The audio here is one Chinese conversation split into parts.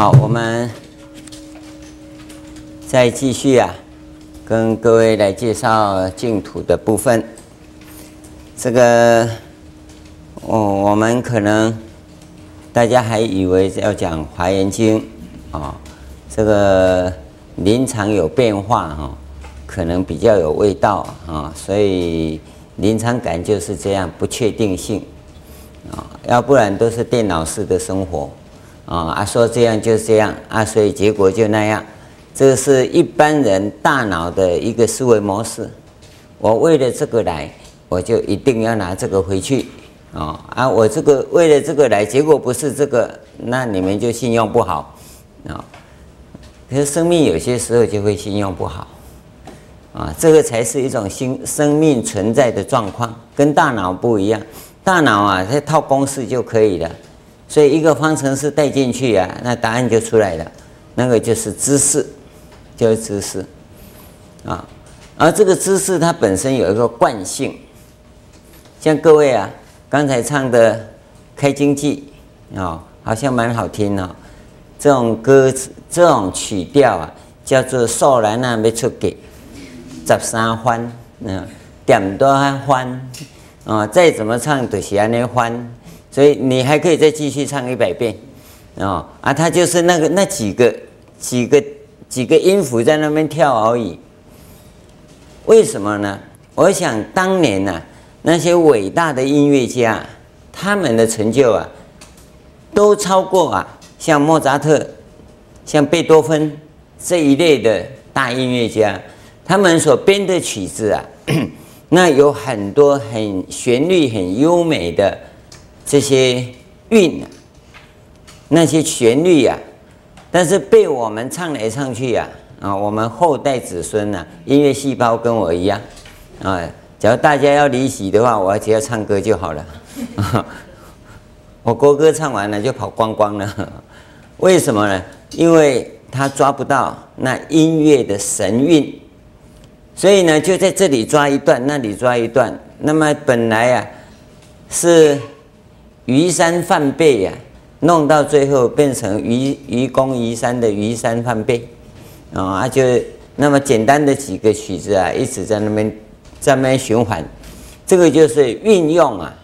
好，我们再继续啊，跟各位来介绍净土的部分。这个，哦，我们可能大家还以为要讲《华严经》啊，这个临场有变化哈，可能比较有味道啊，所以临场感就是这样不确定性啊，要不然都是电脑式的生活。啊啊，说这样就这样啊，所以结果就那样。这是一般人大脑的一个思维模式。我为了这个来，我就一定要拿这个回去。啊啊，我这个为了这个来，结果不是这个，那你们就信用不好。啊，可是生命有些时候就会信用不好。啊，这个才是一种新生命存在的状况，跟大脑不一样。大脑啊，这套公式就可以了。所以一个方程式带进去啊，那答案就出来了，那个就是知识，就是知识，啊，而这个知识它本身有一个惯性，像各位啊，刚才唱的《开经济》啊，好像蛮好听哦，这种歌词、这种曲调啊，叫做“少兰啊没出给十三欢”，嗯，点多还欢，啊，再怎么唱都是安尼欢。所以你还可以再继续唱一百遍，哦啊，它就是那个那几个几个几个音符在那边跳而已。为什么呢？我想当年呐、啊，那些伟大的音乐家，他们的成就啊，都超过啊，像莫扎特、像贝多芬这一类的大音乐家，他们所编的曲子啊，那有很多很旋律很优美的。这些韵啊，那些旋律呀、啊，但是被我们唱来唱去呀，啊，我们后代子孙呐，音乐细胞跟我一样，啊，假如大家要离席的话，我只要唱歌就好了，我国歌唱完了就跑光光了，为什么呢？因为他抓不到那音乐的神韵，所以呢，就在这里抓一段，那里抓一段，那么本来呀、啊，是。移山梵呗呀，弄到最后变成愚愚公移山的移山梵呗，啊，就那么简单的几个曲子啊，一直在那边在那边循环，这个就是运用啊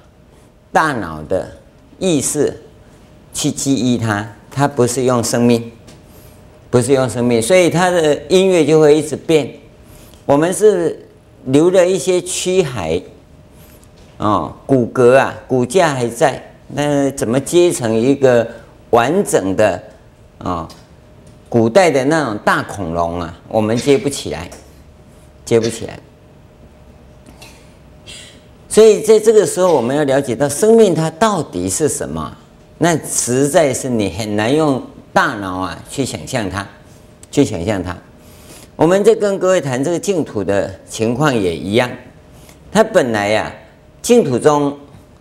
大脑的意识去记忆它，它不是用生命，不是用生命，所以它的音乐就会一直变。我们是留了一些躯骸，啊，骨骼啊，骨架还在。那怎么接成一个完整的啊？古代的那种大恐龙啊，我们接不起来，接不起来。所以在这个时候，我们要了解到生命它到底是什么？那实在是你很难用大脑啊去想象它，去想象它。我们在跟各位谈这个净土的情况也一样，它本来呀、净土宗。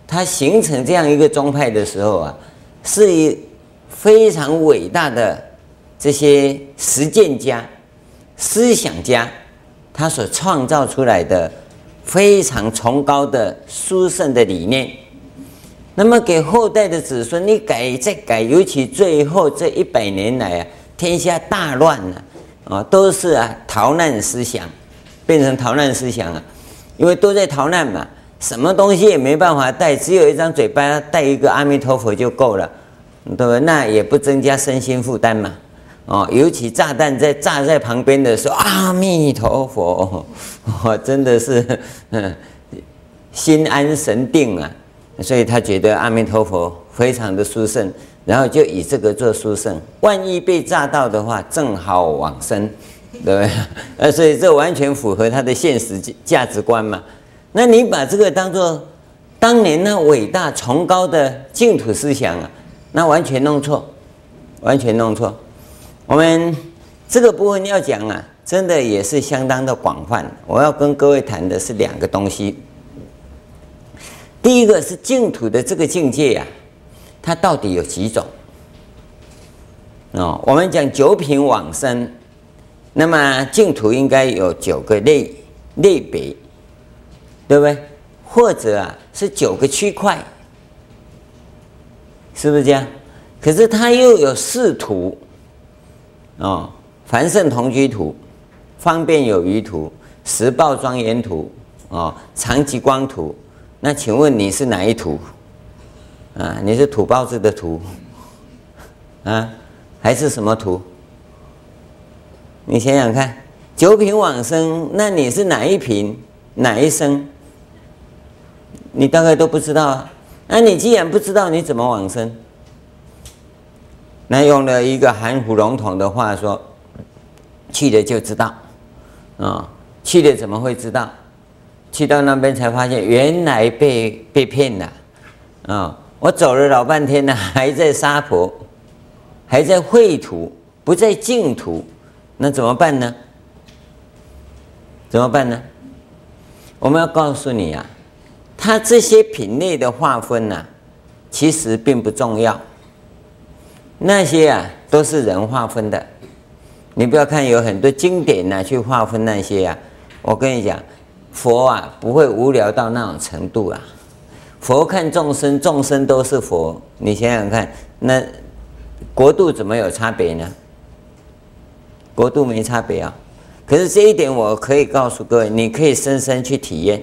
它形成这样一个宗派的时候啊，是一非常伟大的这些实践家、思想家，他所创造出来的非常崇高的殊胜的理念。那么给后代的子孙，你改再改，尤其最后这一百年来啊，天下大乱了啊，都是啊逃难思想，变成逃难思想啊，因为都在逃难嘛。什么东西也没办法带，只有一张嘴巴，带一个阿弥陀佛就够了，对吧？那也不增加身心负担嘛。哦，尤其炸弹在炸在旁边的时候，阿弥陀佛，哦，真的是 心安神定啊。所以他觉得阿弥陀佛非常的殊胜，然后就以这个做殊胜。万一被炸到的话，正好往生，对不对？呃，所以这完全符合他的现实价值观嘛。那你把这个当做当年那伟大崇高的净土思想啊，那完全弄错，完全弄错。我们这个部分要讲啊，真的也是相当的广泛。我要跟各位谈的是两个东西。第一个是净土的这个境界呀、啊，它到底有几种？哦，我们讲九品往生，那么净土应该有九个类类别。对不对？或者啊，是九个区块，是不是这样？可是它又有四图，哦，凡圣同居土、方便有余土、十报庄严土、哦，常寂光土。那请问你是哪一土？啊，你是土包子的土，啊，还是什么土？你想想看，九品往生，那你是哪一品？哪一生？你大概都不知道啊。那你既然不知道，你怎么往生？那用了一个含糊笼统的话说，去了就知道，啊、去了怎么会知道？去到那边才发现，原来被被骗了，啊、我走了老半天了，还在沙婆，还在秽土，不在净土，那怎么办呢？怎么办呢？我们要告诉你啊，它这些品类的划分呢、其实并不重要。那些啊，都是人划分的。你不要看有很多经典呐、去划分那些啊。我跟你讲，佛啊，不会无聊到那种程度啊。佛看众生，众生都是佛。你想想看，那国度怎么有差别呢？国度没差别啊。可是这一点，我可以告诉各位，你可以深深去体验。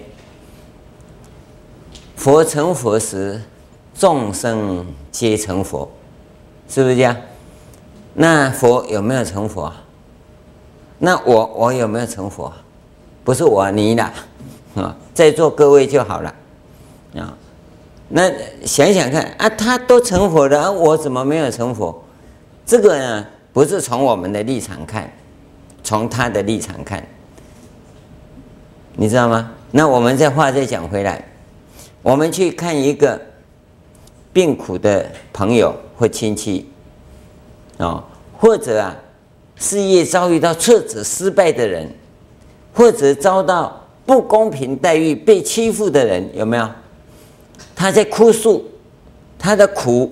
佛成佛时，众生皆成佛。是不是这样？那佛有没有成佛？那我我有没有成佛？不是我你啦，啊，在座各位就好了啊。那想想看啊，他都成佛了，我怎么没有成佛？这个呢，不是从我们的立场看，从他的立场看，你知道吗？那我们再话再讲回来，我们去看一个。病苦的朋友或亲戚，啊，或者啊，事业遭遇到挫折失败的人，或者遭到不公平待遇被欺负的人，有没有？他在哭诉他的苦，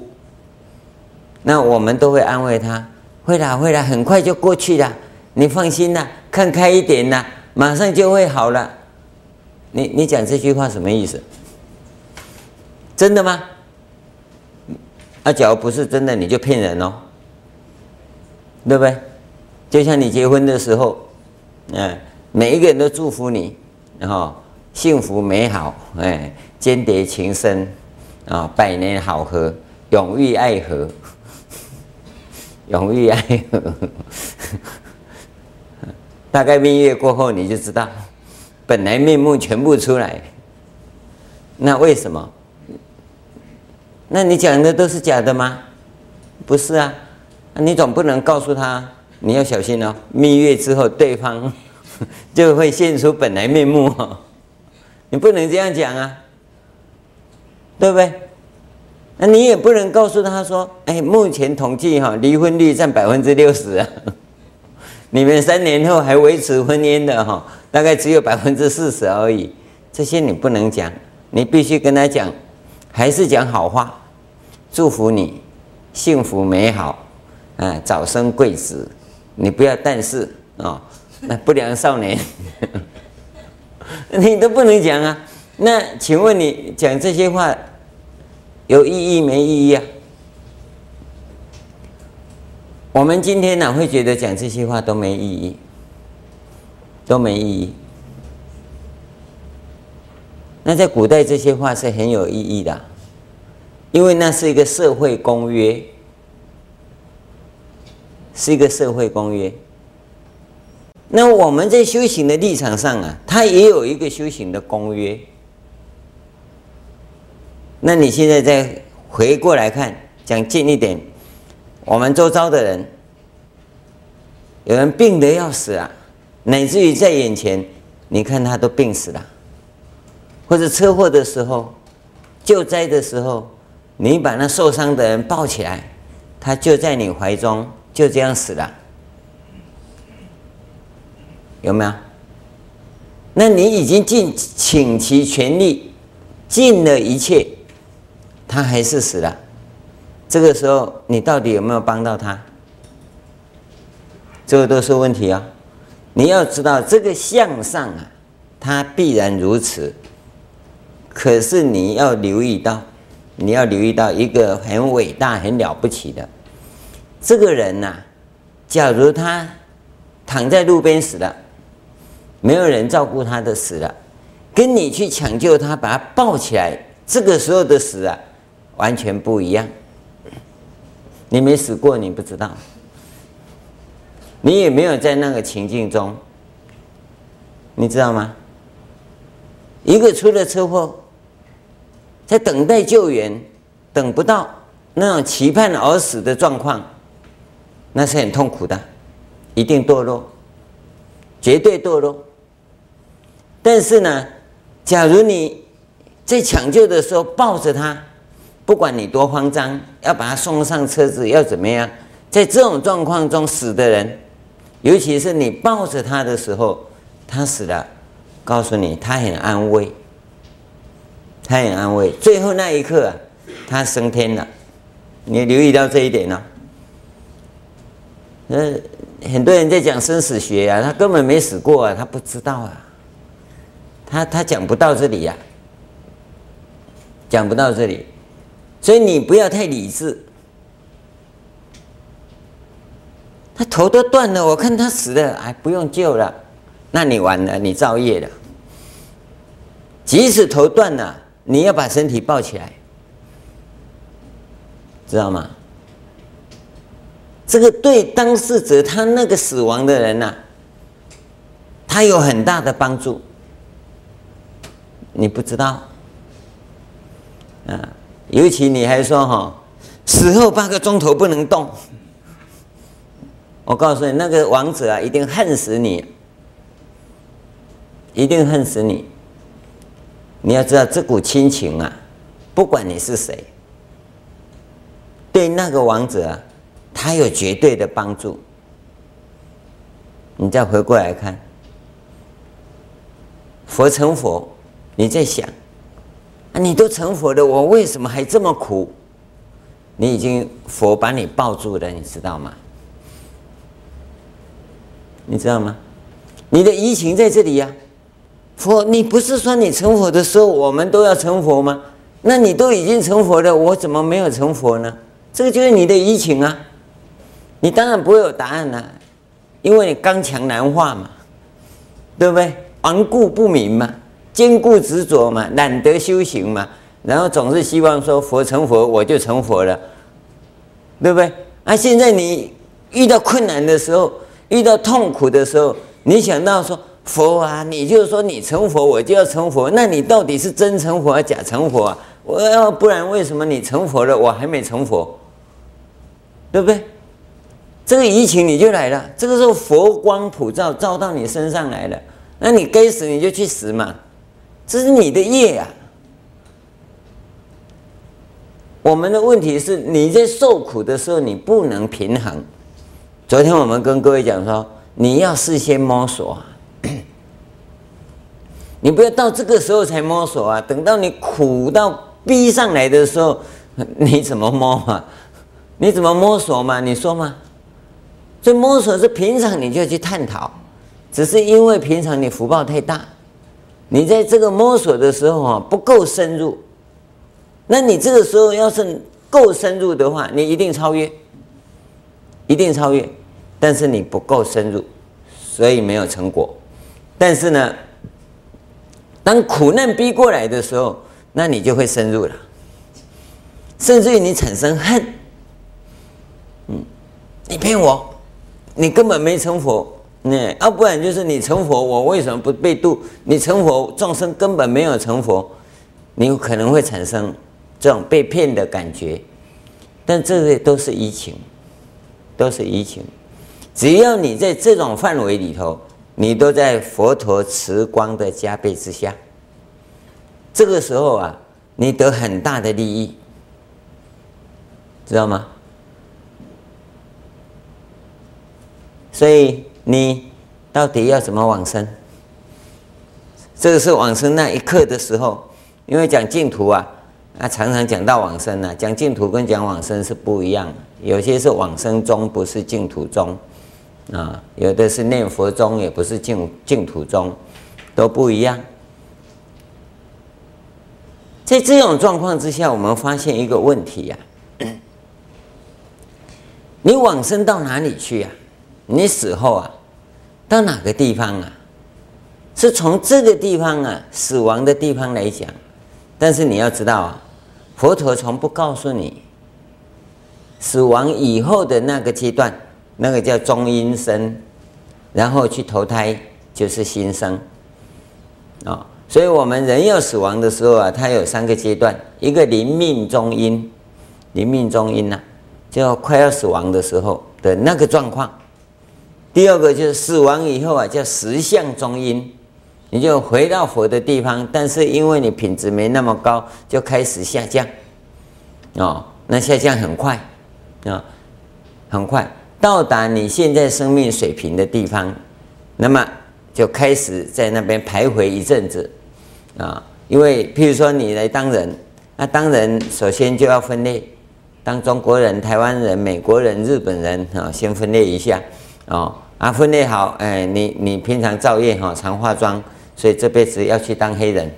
那我们都会安慰他，会啦会啦，很快就过去了，你放心啦，看开一点啦，马上就会好了。你你讲这句话什么意思？真的吗？啊，假如不是真的，你就骗人哦，对不对？就像你结婚的时候，嗯，每一个人都祝福你，然后幸福美好，哎，间谍情深，啊，百年好合，永浴爱河，永浴爱河。大概蜜月过后，你就知道本来面目全部出来。那为什么？那你讲的都是假的吗？不是啊，你总不能告诉他你要小心哦。蜜月之后，对方 就会现出本来面目哦。你不能这样讲啊，对不对？那你也不能告诉他说：“哎，目前统计哈，离婚率占百分之六十啊，你们三年后还维持婚姻的哈，大概只有百分之四十而已。”这些你不能讲，你必须跟他讲，还是讲好话。祝福你幸福美好，啊，早生贵子。你不要但是啊、那不良少年，你都不能讲啊。那请问你讲这些话有意义没意义啊？我们今天呢会觉得讲这些话都没意义，都没意义。那在古代这些话是很有意义的。因为那是一个社会公约，是一个社会公约。那我们在修行的立场上啊，它也有一个修行的公约。那你现在再回过来看，讲近一点，我们周遭的人，有人病得要死啊，乃至于在眼前，你看他都病死了，或者车祸的时候，救灾的时候。你把那受伤的人抱起来，他就在你怀中，就这样死了，有没有？那你已经尽倾其全力，尽了一切，他还是死了。这个时候，你到底有没有帮到他？这个都是问题啊！你要知道，这个向上啊，他必然如此。可是你要留意到。你要留意到一个很伟大、很了不起的这个人呐、假如他躺在路边死了，没有人照顾他的死了，跟你去抢救他，把他抱起来，这个时候的死啊，完全不一样。你没死过，你不知道，你也没有在那个情境中，你知道吗？一个出了车祸，在等待救援，等不到那种期盼而死的状况，那是很痛苦的，一定堕落，绝对堕落。但是呢，假如你在抢救的时候抱着他，不管你多慌张，要把他送上车子，要怎么样，在这种状况中死的人，尤其是你抱着他的时候，他死了，告诉你他很安慰，他很安慰，最后那一刻啊，他升天了，你留意到这一点呢？呃，很多人在讲生死学啊，他根本没死过啊，他不知道啊，他他讲不到这里呀、讲不到这里，所以你不要太理智。他头都断了，我看他死了，哎，不用救了，那你完了，你造业了。即使头断了，你要把身体抱起来，知道吗？这个对当事者，他那个死亡的人呐、他有很大的帮助。你不知道，啊，尤其你还说哈，死后八个钟头不能动。我告诉你，那个亡者啊，一定恨死你，一定恨死你。你要知道，这股亲情啊，不管你是谁，对那个王者。他有绝对的帮助。你再回过来看，佛成佛，你在想啊，你都成佛了，我为什么还这么苦？你已经佛把你抱住了，你知道吗？你知道吗？你的移情在这里呀、佛，你不是说你成佛的时候，我们都要成佛吗？那你都已经成佛了，我怎么没有成佛呢？这个就是你的移情啊。你当然不会有答案了，因为你刚强难化嘛，对不对？顽固不明嘛，坚固执着嘛，懒得修行嘛，然后总是希望说佛成佛我就成佛了，对不对？啊，现在你遇到困难的时候，遇到痛苦的时候，你想到说佛啊，你就是说你成佛我就要成佛，那你到底是真成佛还是假成佛啊？我要不然为什么你成佛了我还没成佛？对不对？这个疫情你就来了，这个时候佛光普照，照到你身上来了，那你该死你就去死嘛，这是你的业啊。我们的问题是你在受苦的时候你不能平衡。昨天我们跟各位讲说，你要事先摸索，你不要到这个时候才摸索啊，等到你苦到逼上来的时候，你怎么摸嘛？你怎么摸索嘛？你说嘛？所以摸索是平常你就要去探讨，只是因为平常你福报太大，你在这个摸索的时候啊不够深入，那你这个时候要是够深入的话，你一定超越，一定超越，但是你不够深入，所以没有成果。但是呢，当苦难逼过来的时候，那你就会深入了，甚至于你产生恨，嗯，你骗我。你根本没成佛，那要不然就是你成佛，我为什么不被度？你成佛，众生根本没有成佛，你有可能会产生这种被骗的感觉。但这些都是移情，都是移情。只要你在这种范围里头，你都在佛陀慈光的加被之下，这个时候啊，你得很大的利益，知道吗？所以你到底要怎么往生？这个是往生那一刻的时候，因为讲净土啊，啊常常讲到往生啊，讲净土跟讲往生是不一样的，有些是往生中，不是净土中，啊，有的是念佛中，也不是净净土中，都不一样。在这种状况之下，我们发现一个问题呀、啊，你往生到哪里去呀、啊？你死后啊，到哪个地方啊？是从这个地方啊，死亡的地方来讲。但是你要知道啊，佛陀从不告诉你，死亡以后的那个阶段，那个叫中阴身，然后去投胎就是新生。啊。所以我们人要死亡的时候啊，它有三个阶段：一个临命中阴，临命中阴呐、啊，就快要死亡的时候的那个状况；第二个就是死亡以后啊，叫实相中阴，你就回到佛的地方，但是因为你品质没那么高，就开始下降，哦，那下降很快啊，很快。到达你现在生命水平的地方，那么就开始在那边徘徊一阵子。啊，因为譬如说你来当人，那当人首先就要分类，当中国人、台湾人、美国人、日本人啊，先分类一下，哦，啊，分类好，哎，你你平常造业哈，常化妆，所以这辈子要去当黑人，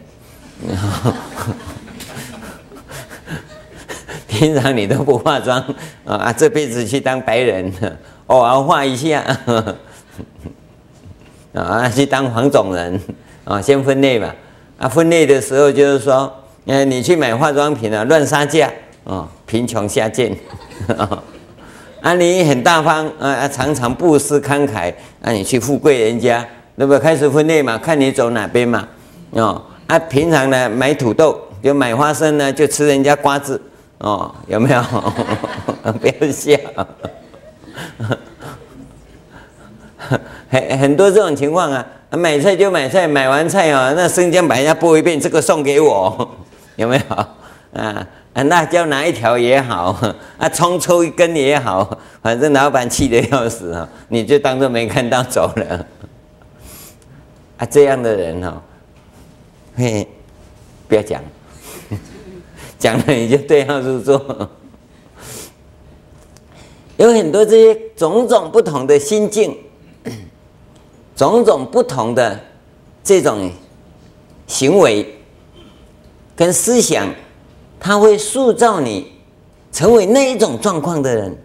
平常你都不化妆啊，这辈子去当白人，偶尔化一下，啊，去当黄种人，啊，先分类吧。啊，分类的时候就是说，呃，你去买化妆品啊，乱杀价啊，贫穷下贱 啊，你很大方啊，常常布施慷慨，啊，你去富贵人家，那么开始分类嘛，看你走哪边嘛，哦，啊，平常呢买土豆就买花生呢，就吃人家瓜子，哦，有没有？不要笑，很很多这种情况啊。买菜就买菜，买完菜啊，那生姜把人家剥一遍，这个送给我，有没有？啊，辣椒拿一条也好，啊，葱抽一根也好，反正老板气得要死啊，你就当做没看到走了。啊，这样的人哦，嘿，不要讲，讲了你就对号入座。有很多这些种种不同的心境。种种不同的这种行为跟思想，它会塑造你成为那一种状况的人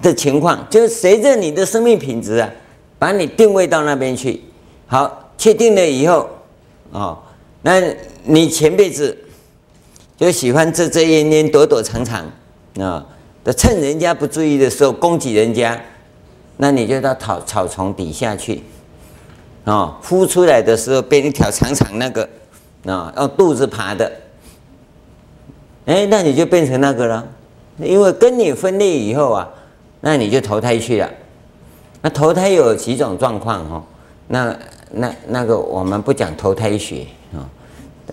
的情况，就是随着你的生命品质啊，把你定位到那边去。好，确定了以后，哦，那你前辈子就喜欢遮遮掩掩、躲躲藏藏啊，的趁人家不注意的时候攻击人家。那你就到草草丛底下去，啊，孵出来的时候变一条长长那个，啊，用肚子爬的，哎，那你就变成那个了，因为跟你分裂以后啊，那你就投胎去了。那投胎有几种状况哦，那那那个我们不讲投胎学，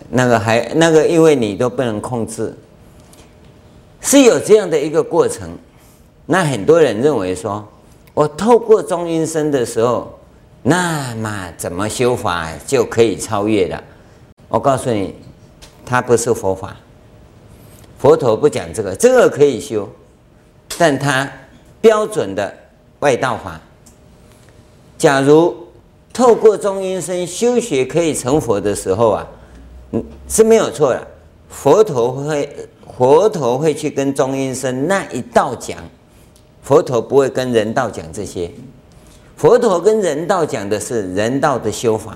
那个还那个因为你都不能控制，是有这样的一个过程。那很多人认为说。我透过中阴身的时候，那么怎么修法就可以超越了？我告诉你，它不是佛法。佛陀不讲这个，这个可以修，但它标准的外道法。假如透过中阴身修学可以成佛的时候啊，嗯，是没有错的。佛陀会，佛陀会去跟中阴身那一道讲。佛陀不会跟人道讲这些，佛陀跟人道讲的是人道的修法。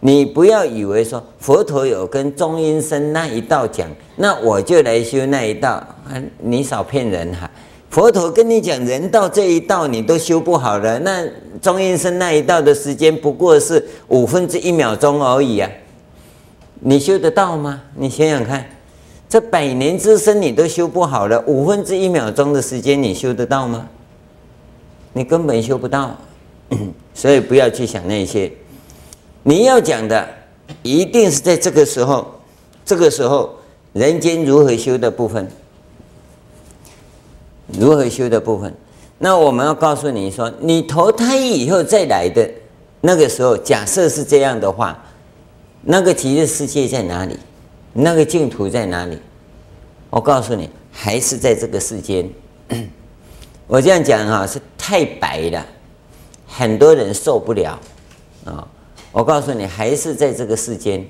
你不要以为说佛陀有跟中阴身那一道讲，那我就来修那一道。你少骗人哈！佛陀跟你讲人道这一道，你都修不好了。那中阴身那一道的时间不过是五分之一秒钟而已啊！你修得到吗？你想想看。这百年之身你都修不好了，五分之一秒钟的时间你修得到吗？你根本修不到，所以不要去想那些。你要讲的一定是在这个时候，这个时候人间如何修的部分，如何修的部分。那我们要告诉你说，你投胎以后再来的那个时候，假设是这样的话，那个极乐世界在哪里？那个净土在哪里？我告诉你，还是在这个世间。我这样讲哈，是太白了，很多人受不了啊。我告诉你，还是在这个世间。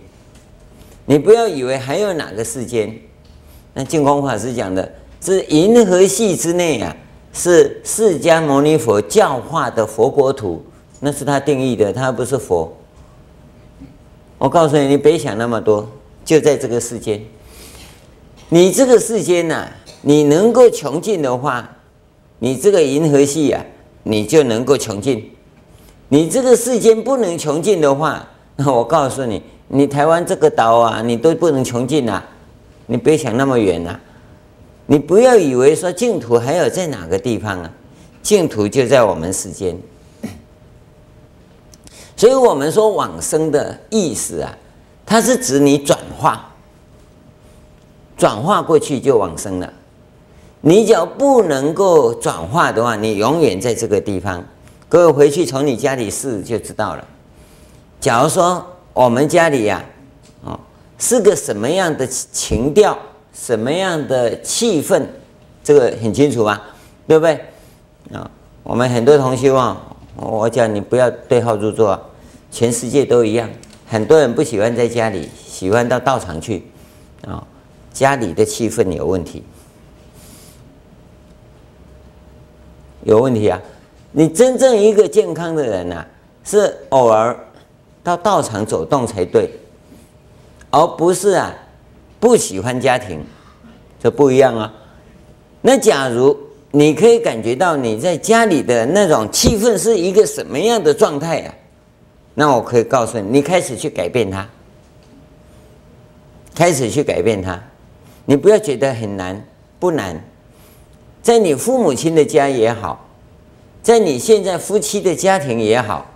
你不要以为还有哪个世间。那净空法师讲的，是银河系之内啊，是释迦牟尼佛教化的佛国土，那是他定义的，他不是佛。我告诉你，你别想那么多，就在这个世间。你这个世间呐、啊，你能够穷尽的话，你这个银河系啊，你就能够穷尽。你这个世间不能穷尽的话，那 我告诉你，你台湾这个岛啊，你都不能穷尽啊。你别想那么远呐、啊，你不要以为说净土还有在哪个地方啊，净土就在我们世间。所以我们说往生的意思啊，它是指你转化，转化过去就往生了。你只要不能够转化的话，你永远在这个地方。各位回去从你家里试就知道了。假如说我们家里呀、啊，是个什么样的情调，什么样的气氛，这个很清楚吧？对不对？啊、我们很多同学啊，我讲你不要对号入座，全世界都一样。很多人不喜欢在家里，喜欢到道场去，啊、家里的气氛有问题，有问题啊。你真正一个健康的人呐、是偶尔到道场走动才对，而不是啊不喜欢家庭，这不一样啊。那假如你可以感觉到你在家里的那种气氛是一个什么样的状态啊，那我可以告诉你，你开始去改变它，开始去改变它，你不要觉得很难，不难，在你父母亲的家也好。在你现在夫妻的家庭也好，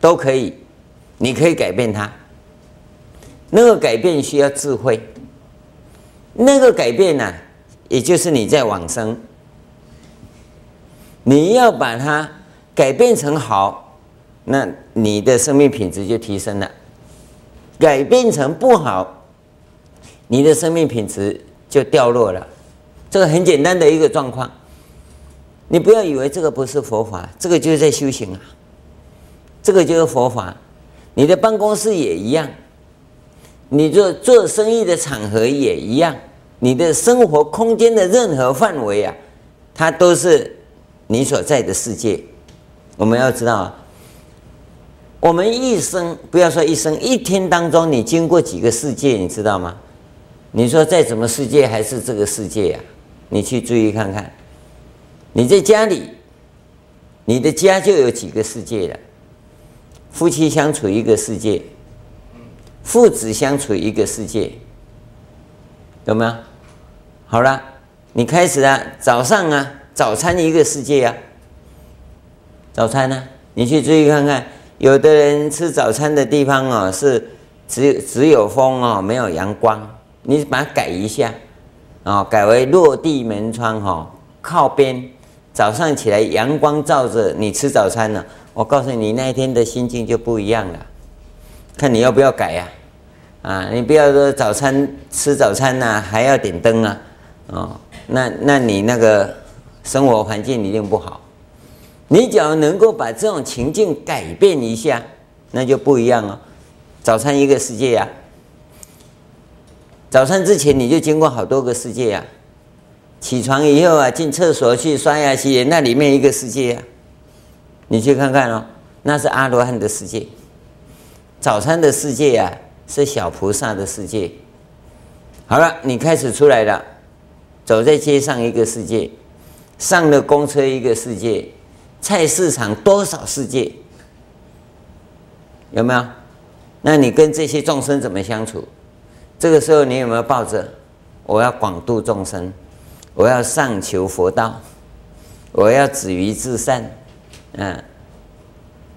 都可以，你可以改变它。那个改变需要智慧，那个改变呢、也就是你在往生，你要把它改变成好，那你的生命品质就提升了；改变成不好，你的生命品质就掉落了。这个很简单的一个状况。你不要以为这个不是佛法，这个就是在修行啊。这个就是佛法，你的办公室也一样，你做做生意的场合也一样，你的生活空间的任何范围啊，它都是你所在的世界。我们要知道啊，我们一生不要说一生，一天当中你经过几个世界，你知道吗？你说在怎么世界还是这个世界呀？你去注意看看。你在家里，你的家就有几个世界了。夫妻相处一个世界，父子相处一个世界，有没有？好了，你开始啊，早上啊，早餐一个世界啊。早餐呢，你去注意看看，有的人吃早餐的地方哦，是只有只有风哦，没有阳光，你把它改一下，哦，改为落地门窗哈，靠边。早上起来，阳光照着你吃早餐呢。我告诉你，那一天的心境就不一样了。看你要不要改呀？啊，你不要说早餐吃早餐呐，还要点灯啊，哦，那那你那个生活环境一定不好。你只要能够把这种情境改变一下，那就不一样了。早餐一个世界呀，早餐之前你就经过好多个世界呀。起床以后啊，进厕所去刷牙洗脸，那里面一个世界啊，你去看看哦，那是阿罗汉的世界。早餐的世界啊，是小菩萨的世界。好了，你开始出来了，走在街上一个世界，上了公车一个世界，菜市场多少世界？有没有？那你跟这些众生怎么相处？这个时候你有没有抱着我要广度众生？我要上求佛道，我要止于至善，嗯，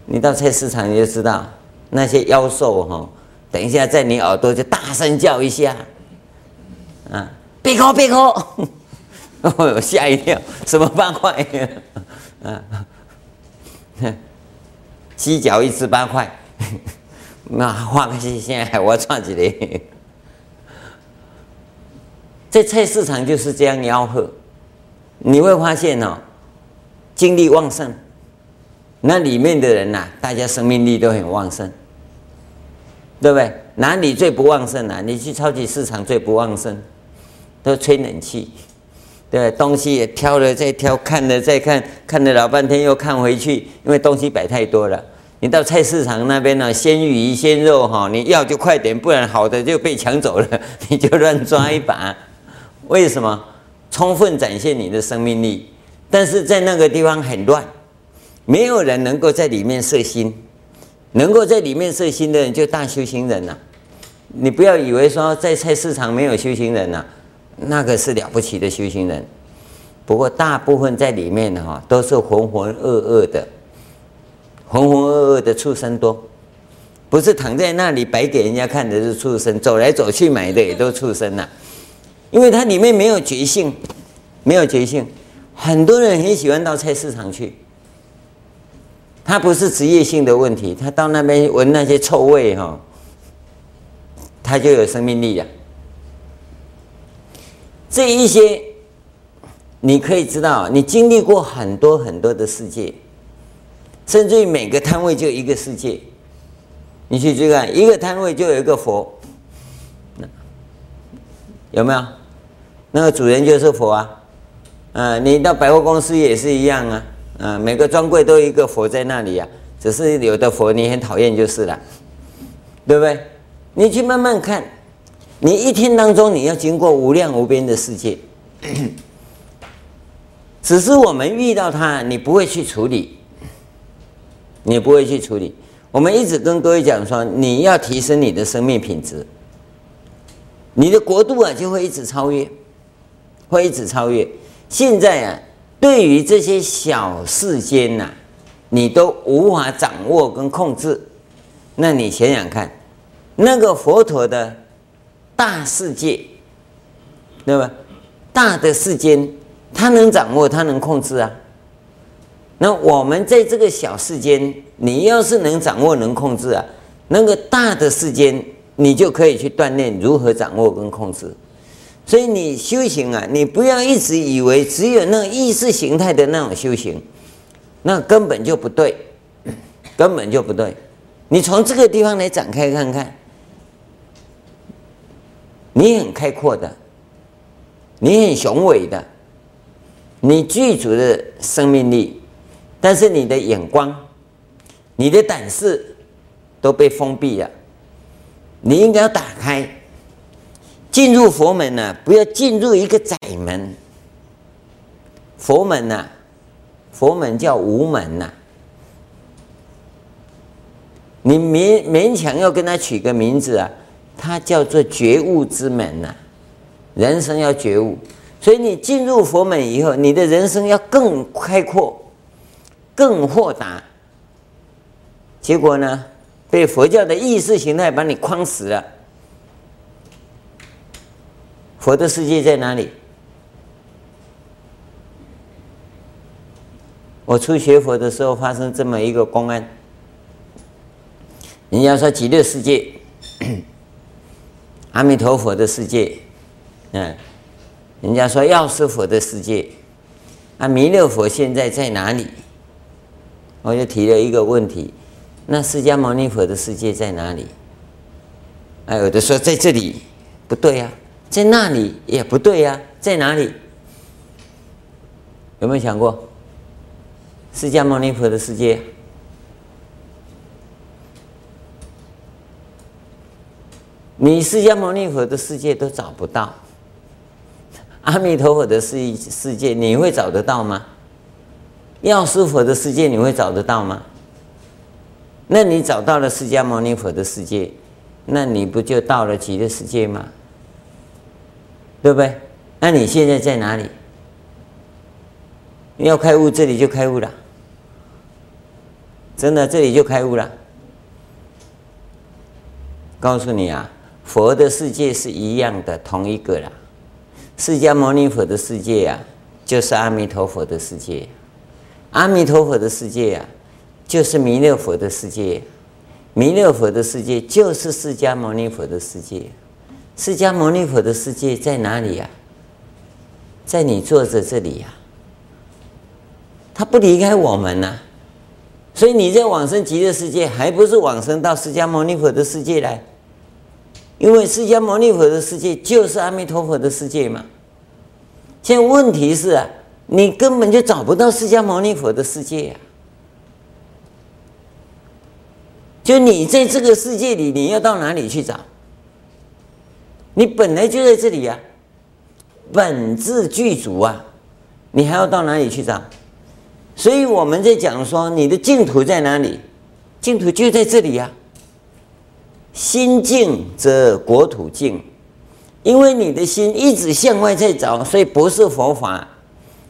你到菜市场你就知道那些妖兽哈，等一下在你耳朵就大声叫一下，啊，别哭别哭，我 吓一跳，什么八块？啊，鸡脚一只八块，那花个钱现在我赚几嘞？在菜市场就是这样吆喝，你会发现哦，精力旺盛，那里面的人呐、大家生命力都很旺盛，对不对？哪里最不旺盛啊？你去超级市场最不旺盛，都吹冷气，对，东西也挑了再挑，看了再看，看了老半天又看回去，因为东西摆太多了。你到菜市场那边呢，鲜鱼鲜肉哈，你要就快点，不然好的就被抢走了，你就乱抓一把。为什么？充分展现你的生命力。但是在那个地方很乱，没有人能够在里面摄心，能够在里面摄心的人就大修行人呐、你不要以为说在菜市场没有修行人呐、那个是了不起的修行人，不过大部分在里面的哈都是浑浑噩噩的，浑浑噩噩的畜生多，不是躺在那里白给人家看的是畜生，走来走去买的也都畜生呐，因为它里面没有觉性，没有觉性，很多人很喜欢到菜市场去，他不是职业性的问题，他到那边闻那些臭味哈，他就有生命力了。这一些，你可以知道，你经历过很多很多的世界，甚至于每个摊位就一个世界。你去去看，一个摊位就有一个佛，有没有？那个主人就是佛啊。啊，你到百货公司也是一样啊。啊，每个专柜都一个佛在那里啊。只是有的佛你很讨厌就是了，对不对？你去慢慢看。你一天当中，你要经过无量无边的世界，只是我们遇到它，你不会去处理，你不会去处理。我们一直跟各位讲说，你要提升你的生命品质，你的国度啊就会一直超越，会一直超越。现在啊，对于这些小世间呐，你都无法掌握跟控制，那你想想看，那个佛陀的。大世界，对吧？大的世间，他能掌握，他能控制啊。那我们在这个小世间，你要是能掌握、能控制啊，那个大的世间，你就可以去锻炼如何掌握跟控制。所以你修行啊，你不要一直以为只有那意识形态的那种修行，那根本就不对，根本就不对。你从这个地方来展开看看。你很开阔的，你很雄伟的，你具足的生命力，但是你的眼光、你的胆识都被封闭了。你应该要打开，进入佛门呢、不要进入一个窄门。佛门呐、佛门叫无门呐、你勉勉强要跟他取个名字啊。它叫做觉悟之门呐、人生要觉悟，所以你进入佛门以后，你的人生要更开阔、更豁达。结果呢，被佛教的意识形态把你框死了。佛的世界在哪里？我初学佛的时候发生这么一个公案，人家说极乐世界。阿弥陀佛的世界，嗯，人家说药师佛的世界，啊，弥勒佛现在在哪里？我就提了一个问题，那释迦牟尼佛的世界在哪里？啊，有的说在这里，不对呀，在那里也不对呀，在哪里？有没有想过释迦牟尼佛的世界？你释迦牟尼佛的世界都找不到，阿弥陀佛的世世界你会找得到吗？药师佛的世界你会找得到吗？那你找到了释迦牟尼佛的世界，那你不就到了极乐世界吗？对不对？那你现在在哪里？要开悟，这里就开悟了，真的，这里就开悟了。告诉你啊。佛的世界是一样的，同一个啦。释迦牟尼佛的世界呀、啊，就是阿弥陀佛的世界；阿弥陀佛的世界呀、啊，就是弥勒佛的世界；弥勒佛的世界就是释迦牟尼佛的世界。释迦牟尼佛的世界在哪里呀、啊？在你坐着这里呀、他不离开我们呐、所以你在往生极乐世界，还不是往生到释迦牟尼佛的世界来？因为释迦牟尼佛的世界就是阿弥陀佛的世界嘛，现在问题是啊，你根本就找不到释迦牟尼佛的世界呀、就你在这个世界里，你要到哪里去找？你本来就在这里呀、本自具足啊，你还要到哪里去找？所以我们在讲说，你的净土在哪里？净土就在这里呀、心净则国土净，因为你的心一直向外在找，所以不是佛法。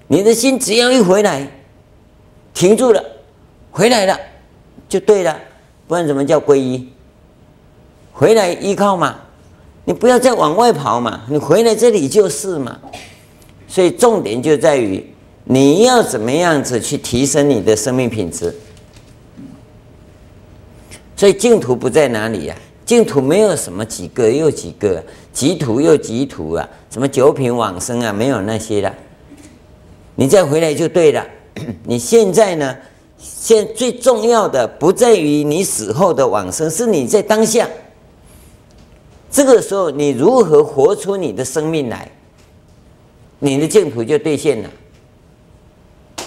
你的心只要一回来，停住了，回来了，就对了。不然怎么叫皈依？回来依靠嘛，你不要再往外跑嘛，你回来这里就是嘛。所以重点就在于你要怎么样子去提升你的生命品质。所以净土不在哪里呀、净土没有什么几个又几个，极土又极土啊，什么九品往生啊，没有那些的。你再回来就对了。你现在呢？现在最重要的不在于你死后的往生，是你在当下。这个时候，你如何活出你的生命来，你的净土就兑现了。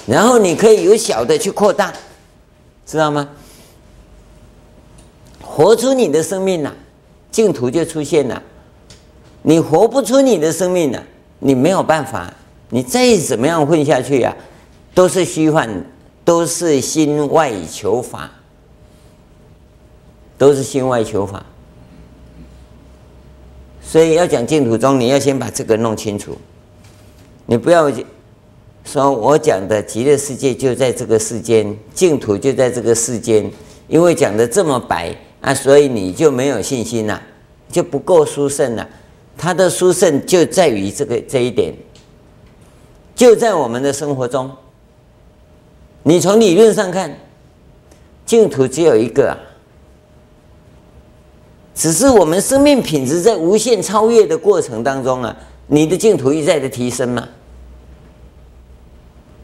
然后你可以由小的去扩大，知道吗？活出你的生命了，净土就出现了。你活不出你的生命了，你没有办法，你再怎么样混下去呀、啊，都是虚幻。都是心外求法，都是心外求法，所以要讲净土宗，你要先把这个弄清楚。你不要说我讲的极乐世界就在这个世间，净土就在这个世间，因为讲的这么白啊，所以你就没有信心了，就不够殊胜了。它的殊胜就在于这个这一点，就在我们的生活中。你从理论上看，净土只有一个啊，只是我们生命品质在无限超越的过程当中啊，你的净土一再的提升嘛，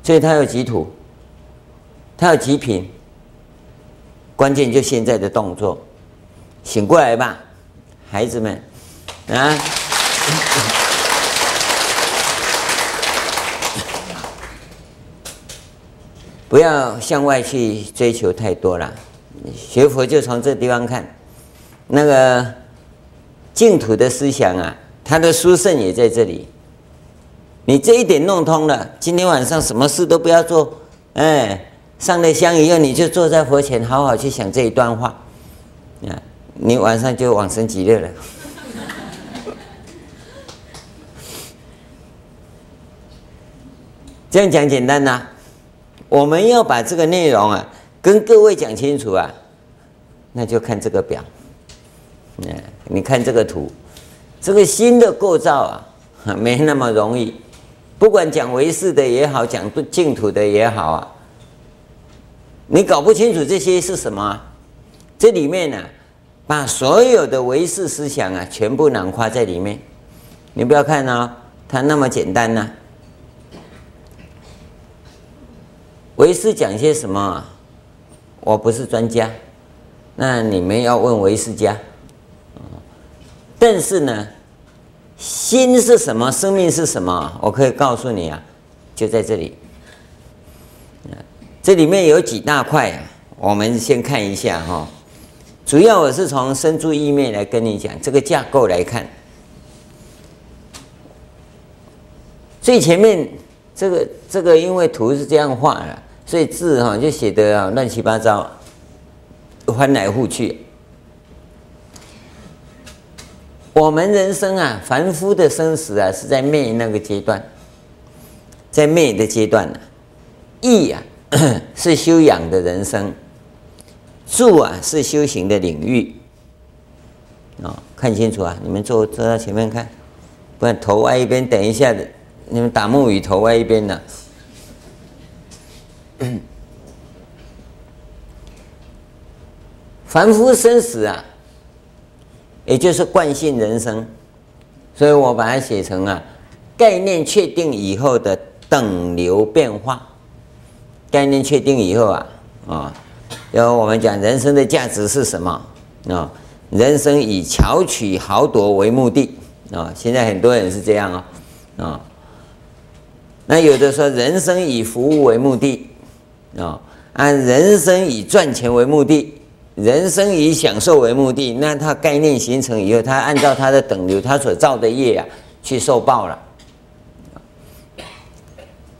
所以它有几土，它有几品，关键就现在的动作，醒过来吧，孩子们啊！不要向外去追求太多了，学佛就从这地方看，那个净土的思想啊，它的殊胜也在这里。你这一点弄通了，今天晚上什么事都不要做，哎，上了香以后，你就坐在佛前，好好去想这一段话，啊，你晚上就往生极乐了。这样讲简单呐。我们要把这个内容啊，跟各位讲清楚啊，那就看这个表，嗯，你看这个图，这个心的构造啊，没那么容易。不管讲唯识的也好，讲净土的也好啊，你搞不清楚这些是什么，这里面呢，把所有的唯识思想啊，全部囊括在里面。你不要看啊，它那么简单呢。唯识讲些什么？我不是专家，那你们要问唯识家。但是呢，心是什么？生命是什么？我可以告诉你啊，就在这里。这里面有几大块啊，我们先看一下哈。主要我是从生住意灭来跟你讲这个架构来看。最前面这个这个，因为图是这样画的。所以字哈就写得啊乱七八糟，翻来覆去。我们人生啊，凡夫的生死啊，是在灭那个阶段，在灭的阶段呢、啊。意啊 是修养的人生，住啊是修行的领域。啊、哦，看清楚啊！你们坐坐到前面看，不然头歪一边。等一下子，你们打木鱼头歪一边呢。凡夫生死啊，也就是惯性人生，所以我把它写成啊，概念确定以后的等流变化。概念确定以后啊，啊，然后我们讲人生的价值是什么啊？人生以巧取豪夺为目的啊。现在很多人是这样啊，啊。那有的说人生以服务为目的啊，按人生以赚钱为目的，人生以享受为目的，那他概念形成以后，他按照他的等流，他所造的业啊，去受报了。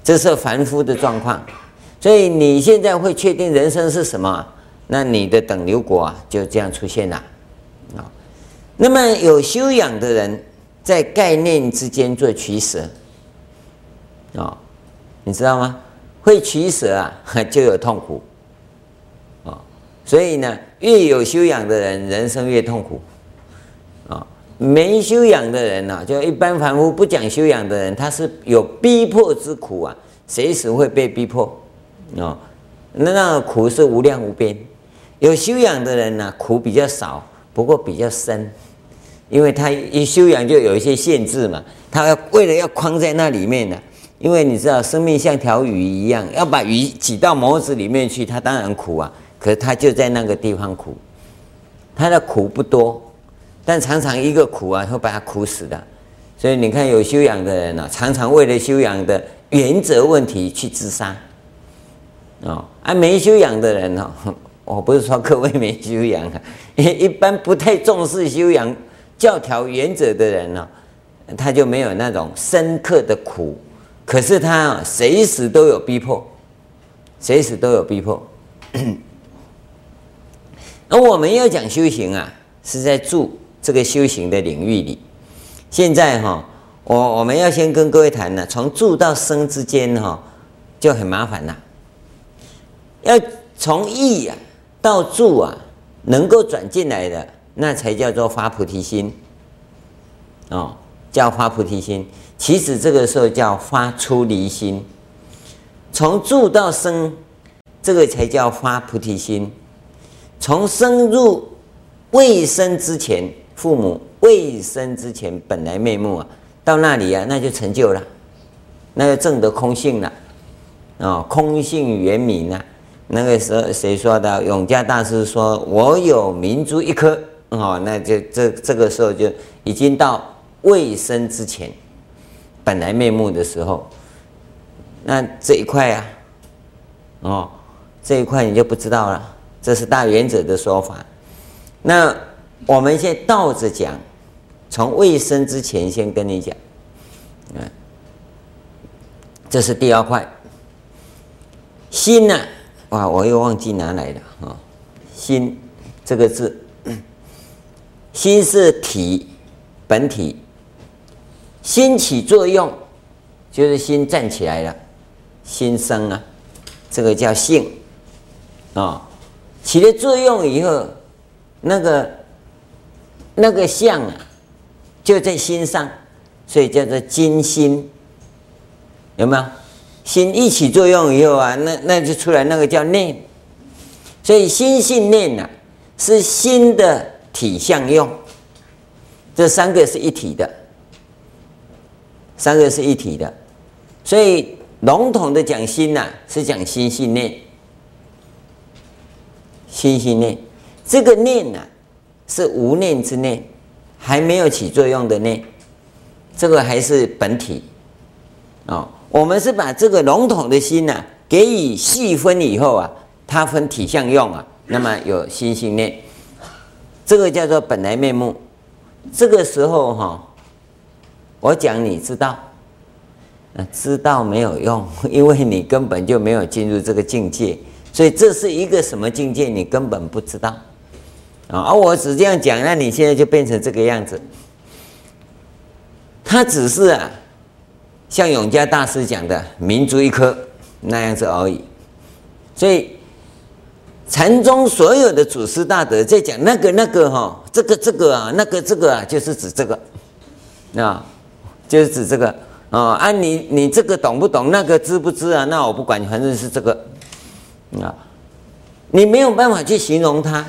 这是凡夫的状况，所以你现在会确定人生是什么？那你的等流果啊，就这样出现了啊。那么有修养的人，在概念之间做取舍啊，你知道吗？会取舍啊，就有痛苦啊。所以呢，越有修养的人，人生越痛苦啊。没修养的人呢，就一般凡夫不讲修养的人，他是有逼迫之苦啊，随时会被逼迫哦。那那个苦是无量无边。有修养的人呢，苦比较少，不过比较深，因为他一修养就有一些限制嘛，他要为了要框在那里面呢。因为你知道，生命像条鱼一样，要把鱼挤到模子里面去，他当然苦啊。可是他就在那个地方苦，他的苦不多。但常常一个苦啊，会把他苦死的。所以你看，有修养的人呢、常常为了修养的原则问题去自杀。哦，啊，没修养的人、哦，我不是说各位没修养啊，一般不太重视修养教条原则的人呢、哦，他就没有那种深刻的苦。可是他随时都有逼迫，随时都有逼迫。而我们要讲修行啊，是在住。这个修行的领域里，现在哈，我我们要先跟各位谈呢，从住到生之间哈，就很麻烦了。要从意啊到住啊，能够转进来的，那才叫做发菩提心。哦，叫发菩提心。其实这个时候叫发出离心。从住到生，这个才叫发菩提心。从生入未生之前。父母未生之前本来面目啊，到那里啊，那就成就了，那就证得空性了，啊、哦，空性圆明啊。那个时候谁说的？永嘉大师说：“我有明珠一颗。”哦，那就这这个时候就已经到未生之前本来面目的时候，那这一块啊，哦，这一块你就不知道了。这是大原则的说法，那。我们现在倒着讲，从未生之前先跟你讲，嗯，这是第二块。心呢、哇，我又忘记拿来了啊！心这个字，心是体，本体。心起作用，就是心站起来了，心生啊，这个叫性啊。起了作用以后，那个。那个相啊，就在心上，所以叫做金心，有没有？心一起作用以后啊，那那就出来那个叫念，所以心性念呐、啊，是心的体相用，这三个是一体的，三个是一体的，所以笼统的讲心呐、啊，是讲心性念，心性念，这个念呐、啊。是无念之念，还没有起作用的念，这个还是本体。哦。我们是把这个笼统的心呢、啊，给予细分以后啊，它分体相用啊，那么有心性念，这个叫做本来面目。这个时候哈、我讲你知道，知道没有用，因为你根本就没有进入这个境界，所以这是一个什么境界，你根本不知道。啊，而我只这样讲，那你现在就变成这个样子。他只是啊，像永嘉大师讲的“明珠一颗”那样子而已。所以禅宗所有的祖师大德在讲那个那个哈，这个这个啊，那个这个啊，就是指这个，啊，就是指这个啊。啊，你你这个懂不懂？那个知不知啊？那我不管，反正是这个啊，你没有办法去形容它。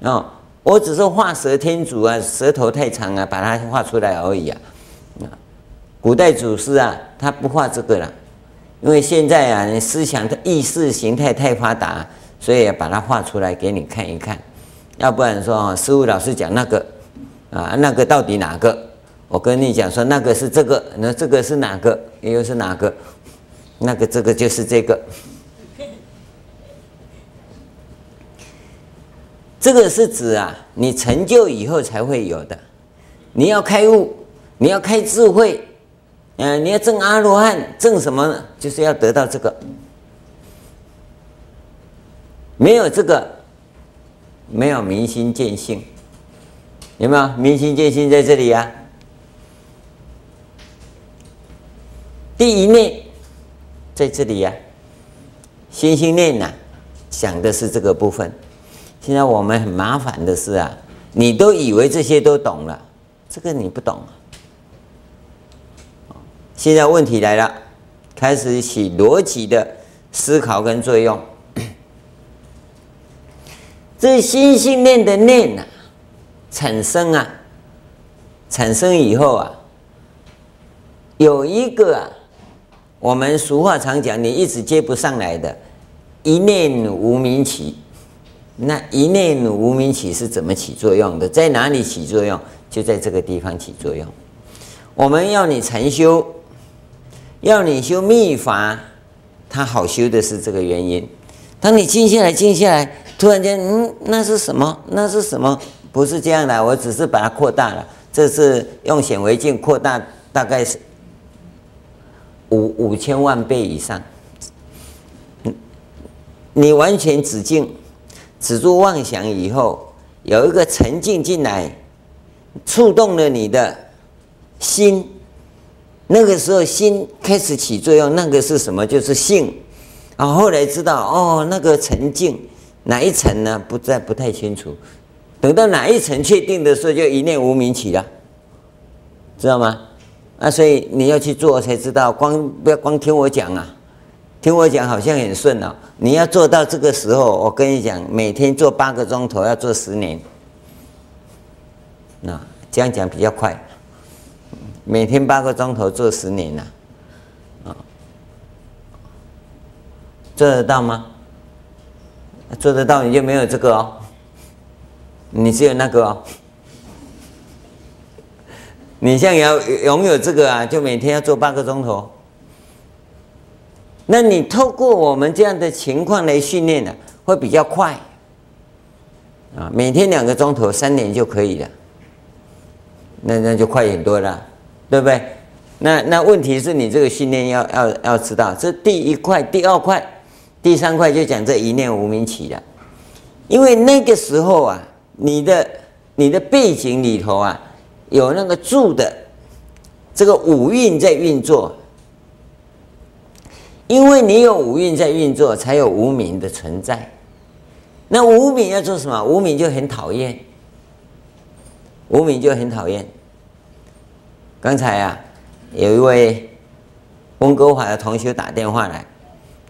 哦，我只是画蛇添足啊，舌头太长啊，把它画出来而已。啊，古代祖师啊，他不画这个了，因为现在啊，你思想的意识形态太发达，所以把它画出来给你看一看。要不然说啊，师父老师讲那个啊，那个到底哪个？我跟你讲说，那个是这个，那这个是哪个？又是哪个？那个这个就是这个。这个是指啊，你成就以后才会有的。你要开悟，你要开智慧，嗯、你要证阿罗汉，证什么呢？就是要得到这个。没有这个，没有明心见性，有没有？明心见性在这里呀、啊。第一念在这里呀、啊，心心念呐、啊，讲的是这个部分。现在我们很麻烦的是啊，你都以为这些都懂了，这个你不懂。现在问题来了，开始起逻辑的思考跟作用。这心性念的念呐、啊，产生啊，产生以后啊，有一个啊。我们俗话常讲，你一直接不上来的，一念无明起。那一念无明起是怎么起作用的？在哪里起作用？就在这个地方起作用。我们要你禅修，要你修密法，它好修的是这个原因。当你静下来，静下来，突然间，嗯，那是什么？那是什么？不是这样的，我只是把它扩大了。这是用显微镜扩大，大概是。五五千万倍以上，你完全止静，止住妄想以后，有一个沉静进来，触动了你的心，那个时候心开始起作用，那个是什么？就是性。啊后来知道哦，那个沉静哪一层呢？不再不太清楚。等到哪一层确定的时候，就一念无明起了，知道吗？啊，所以你要去做才知道，光不要光听我讲啊，听我讲好像很顺哦。你要做到这个时候，我跟你讲，每天做八个钟头，要做十年。那这样讲比较快，每天八个钟头做十年呐，啊，做得到吗？做得到你就没有这个哦，你只有那个哦。你像要拥有这个啊，就每天要做八个钟头。那你透过我们这样的情况来训练呢，会比较快啊。每天两个钟头，三年就可以了。那那就快很多了，对不对？那那问题是你这个训练要要要知道，这第一块、第二块、第三块就讲这一念无明起了。因为那个时候啊，你的你的背景里头啊。有那个住的这个五蕴在运作，因为你有五蕴在运作，才有无明的存在。那无明要做什么？无明就很讨厌，无明就很讨厌。刚才啊，有一位温哥华的同学打电话来，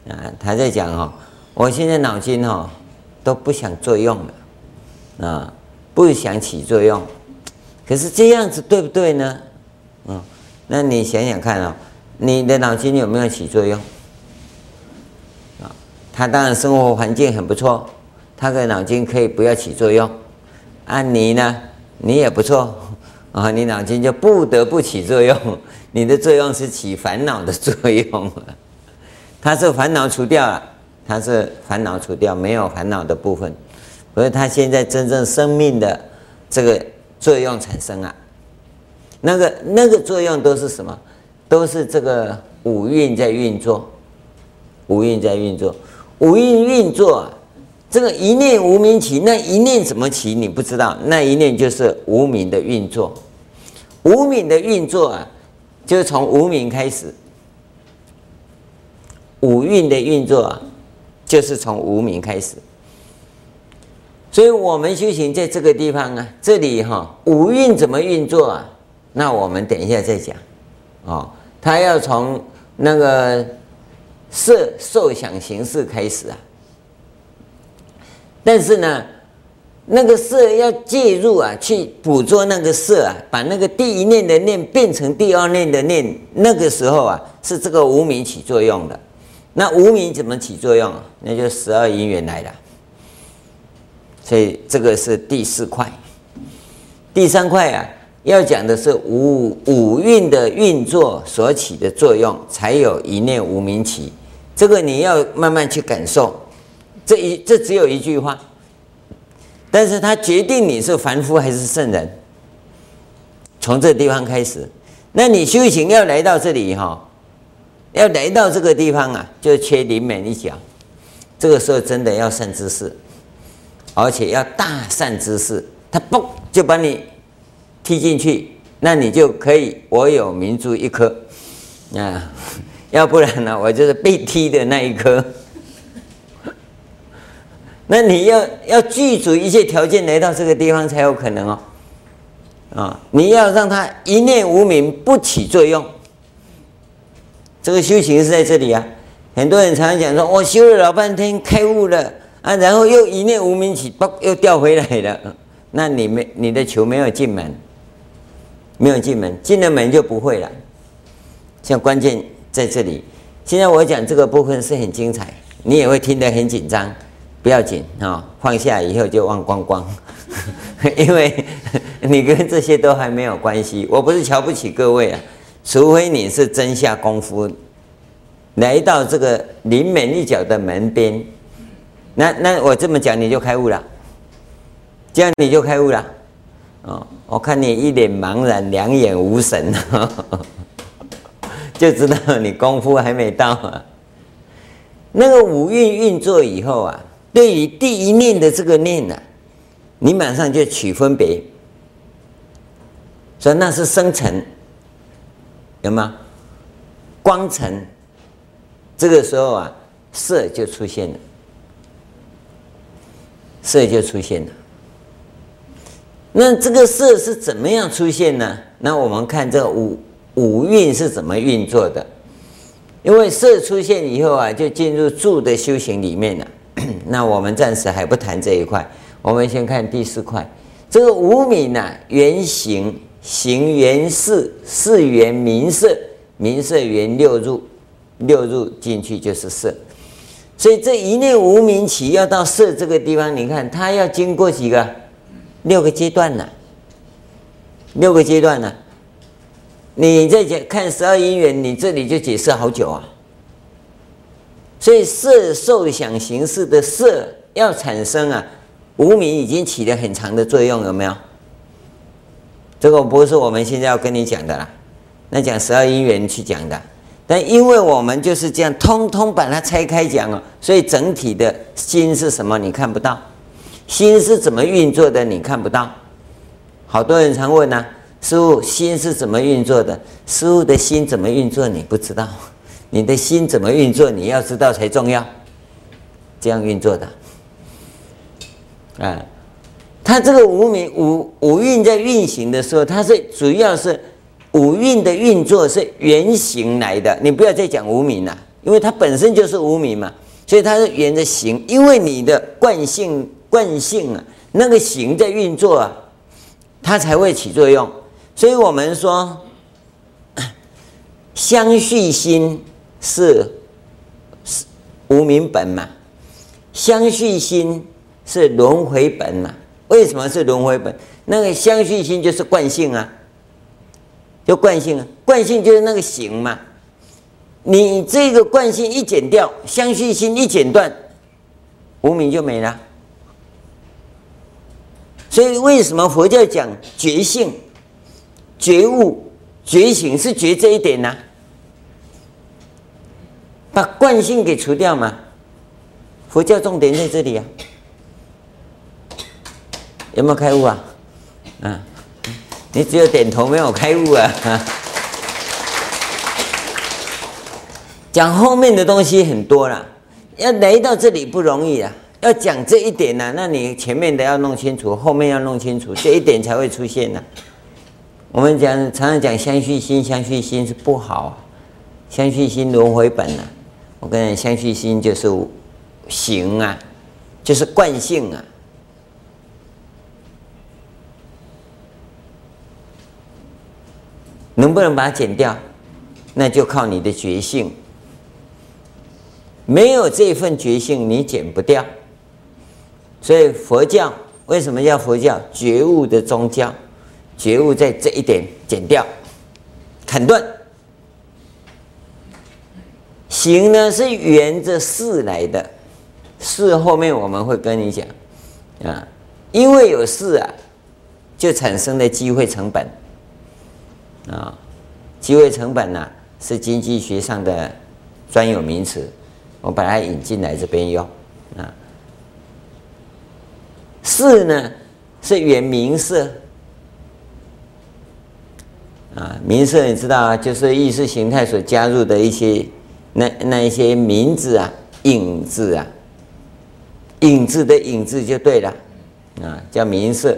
啊，他在讲哦，我现在脑筋哦都不想作用了，啊，不想起作用。可是这样子对不对呢？嗯，那你想想看、哦，你的脑筋有没有起作用？啊，他当然生活环境很不错，他的脑筋可以不要起作用。啊你呢，你也不错啊，你脑筋就不得不起作用。你的作用是起烦恼的作用，他是烦恼除掉了，他是烦恼除掉，没有烦恼的部分，所以他现在真正生命的这个。作用产生啊，那个那个作用都是什么？都是这个五蕴在运作，五蕴在运作，五蕴运作啊，这个一念无明起，那一念怎么起？你不知道，那一念就是无明的运作，无明的运作啊，就是从无明开始，五蕴的运作啊，就是从无明开始。所以，我们修行在这个地方啊，这里哈，五蕴怎么运作啊？那我们等一下再讲。哦，他要从那个色、受、想、行、识开始啊。但是呢，那个色要介入啊，去捕捉那个色啊，把那个第一念的念变成第二念的念，那个时候啊，是这个无明起作用的。那无明怎么起作用？那就十二因缘来了。所以这个是第四块，第三块啊，要讲的是五五蕴的运作所起的作用，才有一念无明起。这个你要慢慢去感受。这一这只有一句话，但是他决定你是凡夫还是圣人。从这地方开始，那你修行要来到这里哈，要来到这个地方啊，就缺临门一脚。这个时候真的要善知识，而且要大善知识，他嘣就把你。踢进去，那你就可以我有明珠一颗啊，要不然呢，我就是被踢的那一颗。那你要要具足一切条件来到这个地方才有可能哦。啊，你要让他一念无明不起作用，这个修行是在这里啊。很多人常常讲说，我修了老半天开悟了啊，然后又一念无明起，嘣又掉回来了。那你没你的球没有进门。没有进门，进了门就不会了。像关键在这里。现在我讲这个部分是很精彩，你也会听得很紧张，不要紧啊、哦，放下以后就忘光光，因为你跟这些都还没有关系。我不是瞧不起各位啊，除非你是真下功夫，来到这个临门一脚的门边，那那我这么讲你就开悟了，这样你就开悟了。哦，我看你一脸茫然，两眼无神，就知道你功夫还没到啊。那个五蕴运作以后啊，对于第一念的这个念呢、你马上就取分别，所以那是生成，有吗？光尘，这个时候啊，色就出现了，色就出现了。那这个色是怎么样出现呢？那我们看这五五蕴是怎么运作的？因为色出现以后啊，就进入住的修行里面了。那我们暂时还不谈这一块，我们先看第四块。这个无名呢，缘行，行缘识，识缘名色，名色缘六入，六入进去就是色。所以这一念无明起要到色这个地方，你看它要经过几个？六个阶段呢？六个阶段呢？你在讲看十二因缘，你这里就解释好久啊。所以色受想行识的色要产生啊，无明已经起了很长的作用，有没有？这个不是我们现在要跟你讲的啦，那讲十二因缘去讲的。但因为我们就是这样，通通把它拆开讲哦，所以整体的心是什么？你看不到。心是怎么运作的？你看不到。好多人常问呢、师父，心是怎么运作的？师父的心怎么运作？你不知道。你的心怎么运作？你要知道才重要。这样运作的。啊，它这个无名五五蕴在运行的时候，它是主要是五蕴的运作是圆形来的。你不要再讲无名了，因为它本身就是无名嘛，所以它是缘着形。因为你的惯性。惯性啊，那个形在运作啊，它才会起作用。所以我们说，相续心是是无明本嘛，相续心是轮回本嘛。为什么是轮回本？那个相续心就是惯性啊，就惯性啊，惯性就是那个行嘛。你这个惯性一剪掉，相续心一剪断，无明就没了。所以，为什么佛教讲觉性、觉悟、觉醒是觉这一点呢？把惯性给除掉嘛。佛教重点在这里啊。有没有开悟啊？啊，你只有点头没有开悟啊。讲后面的东西很多了，要来到这里不容易啊。要讲这一点呢、啊，那你前面的要弄清楚，后面要弄清楚，这一点才会出现呢、啊。我们讲常常讲相续心，相续心是不好、啊，相续心轮回本啊。我跟你，相续心就是行啊，就是惯性啊。能不能把它剪掉？那就靠你的觉性。没有这份觉性，你剪不掉。所以佛教为什么叫佛教？觉悟的宗教，觉悟在这一点剪掉、砍断。行呢是沿着事来的，事后面我们会跟你讲啊，因为有事啊，就产生了机会成本啊，机会成本呢、是经济学上的专有名词，我把它引进来这边用啊。识呢是缘名色啊，名色你知道啊，就是意识形态所加入的一些。那那一些名字啊，影字啊，影字的影字就对了，啊，叫名色，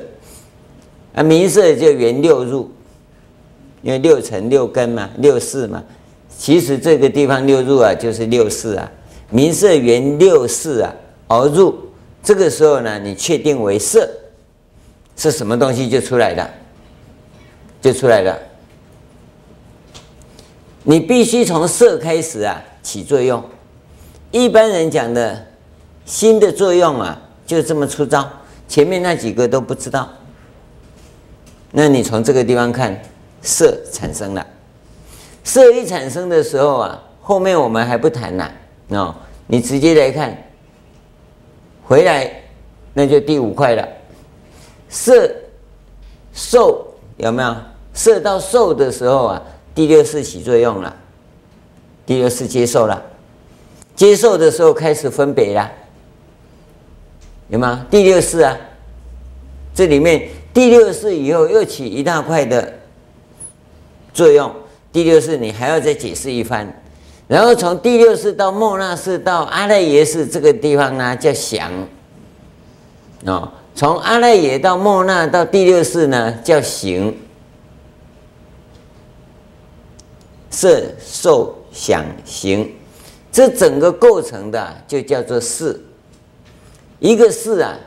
啊，名色就缘六入，因为六尘六根嘛，六四嘛，其实这个地方六入啊，就是六四啊，名色缘六四啊而入，这个时候呢，你确定为色，是什么东西就出来了，就出来了。你必须从色开始啊起作用，一般人讲的心的作用啊就这么粗糙，前面那几个都不知道。那你从这个地方看，色产生了，色一产生的时候啊，后面我们还不谈呢，哦，你直接来看，回来那就第五块了，色受有没有？色到受的时候啊。第六识起作用了，第六识接受了，接受的时候开始分别了，有吗？第六识啊，这里面第六识以后又起一大块的作用，第六识你还要再解释一番，然后从第六识到莫那世到阿赖耶识这个地方呢叫想，哦，从阿赖耶到莫那到第六识呢叫行。色受想行，这整个构成的就叫做事。一个事啊，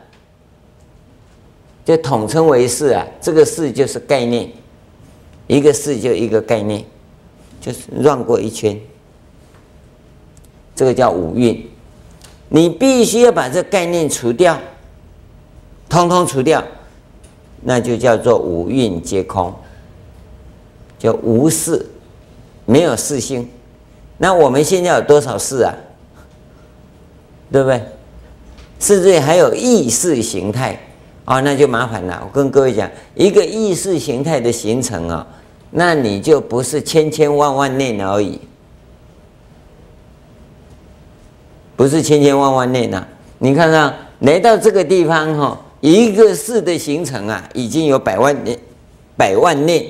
就统称为事啊。这个事就是概念，一个事就一个概念，就是绕过一圈。这个叫五蕴，你必须要把这概念除掉，通通除掉，那就叫做五蕴皆空，叫无事。没有四星，那我们现在有多少四啊？对不对？甚至还有意识形态啊、那就麻烦了。我跟各位讲，一个意识形态的形成啊、那你就不是千千万万念而已，不是千千万万念呐。你看看，来到这个地方哈、哦，一个识的形成啊，已经有百万念，百万念。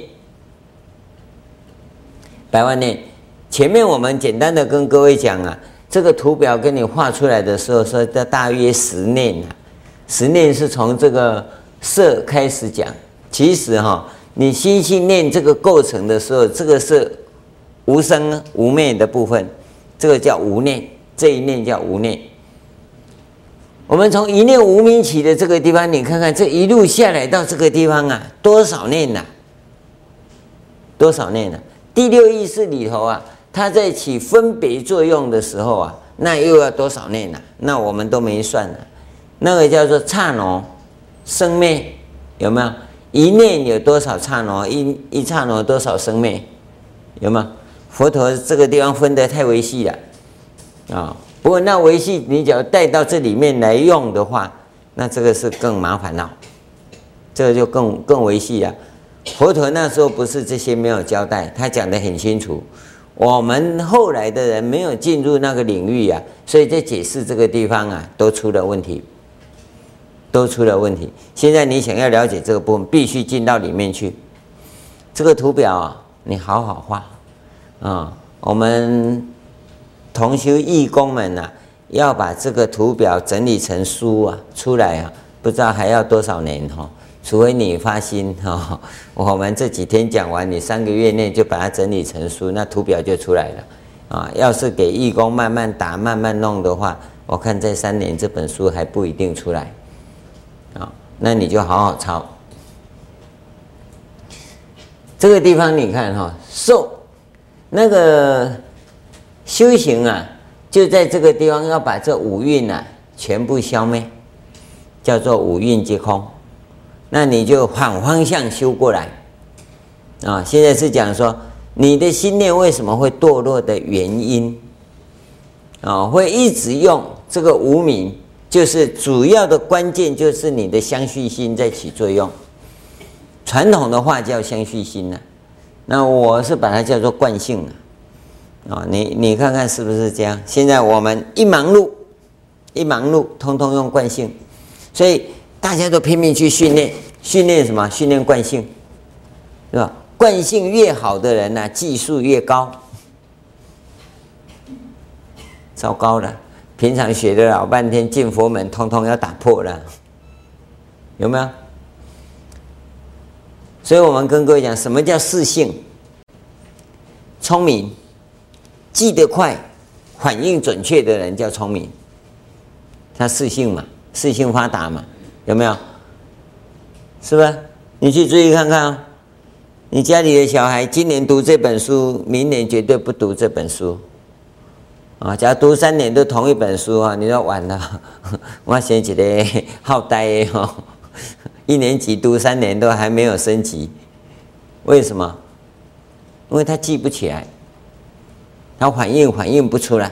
百万念，前面我们简单的跟各位讲啊，这个图表给你画出来的时候说这大约十念啊，十念是从这个色开始讲。其实哈，你心性念这个构成的时候，这个是无生无灭的部分，这个叫无念，这一念叫无念。我们从一念无明起的这个地方，你看看这一路下来到这个地方啊，多少念呐？多少念呐？第六意识里头啊，它在起分别作用的时候啊，那又要多少念呢、那我们都没算呢。那个叫做刹那生灭，有没有？一念有多少刹那？一一刹那多少生灭？有吗？佛陀这个地方分得太微细了啊、不过那微细，你只要带到这里面来用的话，那这个是更麻烦了，这个就更更微细了。佛陀那时候不是这些没有交代，他讲得很清楚。我们后来的人没有进入那个领域啊，所以在解释这个地方啊，都出了问题，都出了问题。现在你想要了解这个部分，必须进到里面去。这个图表啊，你好好画啊、我们同修义工们呐、啊，要把这个图表整理成书啊出来啊，不知道还要多少年哈、哦。除非你发心 哈，我们这几天讲完，你三个月内就把它整理成书，那图表就出来了啊。要是给义工慢慢打、慢慢弄的话，我看这三年这本书还不一定出来啊。那你就好好抄。这个地方你看哈，受那个修行啊，就在这个地方要把这五蕴啊全部消灭，叫做五蕴皆空。那你就反方向修过来啊。现在是讲说你的心念为什么会堕落的原因啊，会一直用这个无明，就是主要的关键就是你的相续心在起作用。传统的话叫相续心呢，那我是把它叫做惯性啊。你你看看是不是这样？现在我们一忙碌，一忙碌，通通用惯性，所以。大家都拼命去训练，训练什么？训练惯性，是吧？惯性越好的人呢、技术越高。糟糕了，平常学的老半天，进佛门通通要打破了，有没有？所以我们跟各位讲，什么叫识性？聪明、记得快、反应准确的人叫聪明，他识性嘛，识性发达嘛。有没有？是吧？你去注意看看哦。你家里的小孩今年读这本书，明年绝对不读这本书。啊，假如读三年都同一本书啊，你说完了。我先觉得好呆哦，一年级读三年都还没有升级，为什么？因为他记不起来，他反应反应不出来，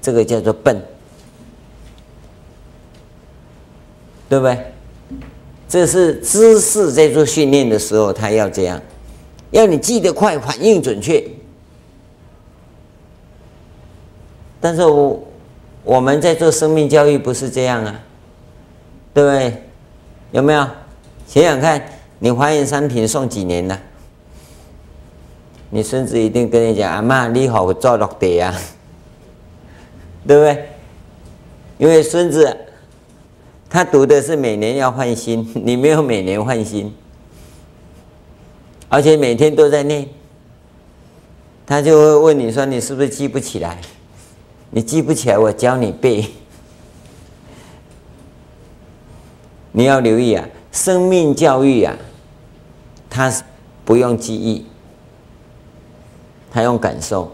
这个叫做笨。对不对？这是知识在做训练的时候，他要这样，要你记得快，反应准确。但是我我们在做生命教育不是这样啊，对不对？有没有？想想看，你怀孕三品送几年呢？你孙子一定跟你讲：“阿妈，你好做落地啊，对不对？”因为孙子。他读的是每年要换新，你没有每年换新，而且每天都在念，他就会问你说：“你是不是记不起来？你记不起来，我教你背。”你要留意啊，生命教育啊，他不用记忆，他用感受，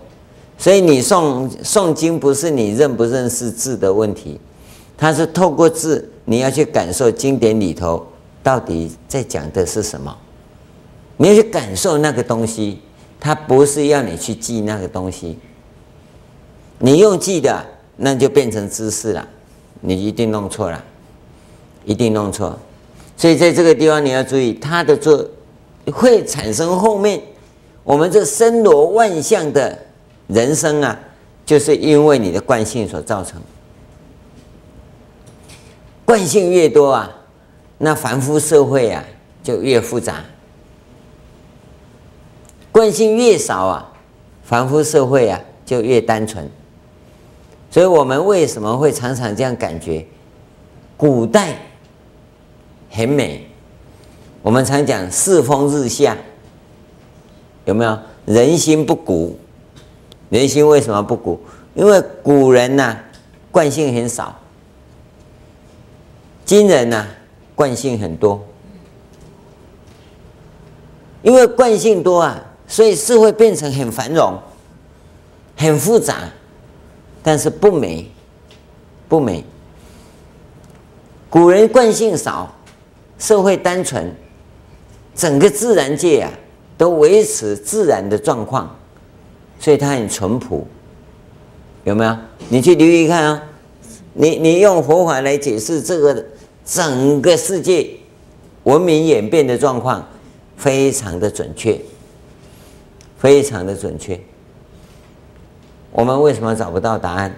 所以你诵诵经不是你认不认识字的问题，他是透过字。你要去感受经典里头到底在讲的是什么，你要去感受那个东西，它不是要你去记那个东西。你用记的，那就变成知识了，你一定弄错了，一定弄错。所以在这个地方你要注意，它的做会产生后面我们这森罗万象的人生啊，就是因为你的惯性所造成。惯性越多啊，那凡夫社会啊就越复杂；惯性越少啊，凡夫社会啊就越单纯。所以我们为什么会常常这样感觉？古代很美，我们常讲世风日下，有没有？人心不古，人心为什么不古？因为古人呐、惯性很少。今人呢、啊，惯性很多，因为惯性多啊，所以社会变成很繁荣、很复杂，但是不美，不美。古人惯性少，社会单纯，整个自然界啊都维持自然的状况，所以它很淳朴，有没有？你去留意看啊、哦，你你用佛法来解释这个。整个世界文明演变的状况非常的准确，非常的准确。我们为什么找不到答案？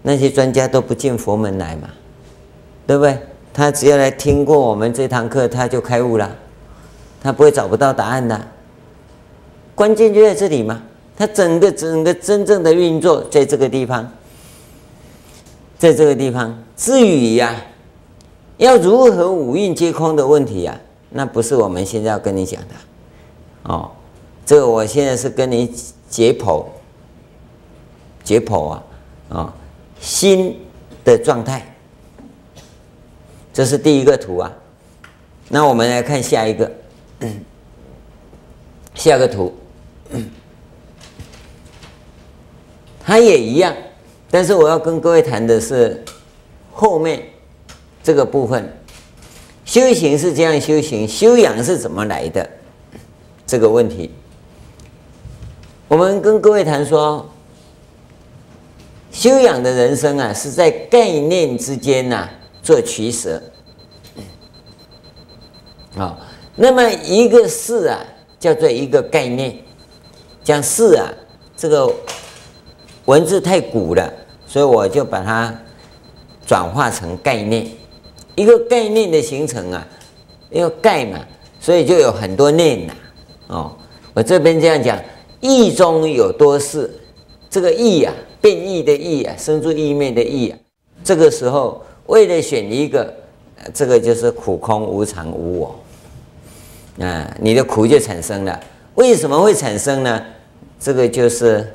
那些专家都不进佛门来嘛，对不对？他只要来听过我们这堂课，他就开悟了，他不会找不到答案的。关键就在这里嘛，他整个整个真正的运作在这个地方，在这个地方。至于呀。要如何五蕴皆空的问题呀、那不是我们现在要跟你讲的，哦，这个我现在是跟你解剖，解剖啊，啊、哦，心的状态，这是第一个图啊。那我们来看下一个，下个图，它也一样，但是我要跟各位谈的是后面。这个部分，修行是这样修行，修养是怎么来的？这个问题，我们跟各位谈说，修养的人生啊，是在概念之间呐、做取舍。啊，那么一个事啊，叫做一个概念。讲事啊，这个文字太古了，所以我就把它转化成概念。一个概念的形成啊，因为概嘛，所以就有很多念呐。哦，我这边这样讲，意中有多事。这个意啊，变异的异啊，生出意面的意啊。这个时候，为了选一个，这个就是苦空无常无我啊，你的苦就产生了。为什么会产生呢？这个就是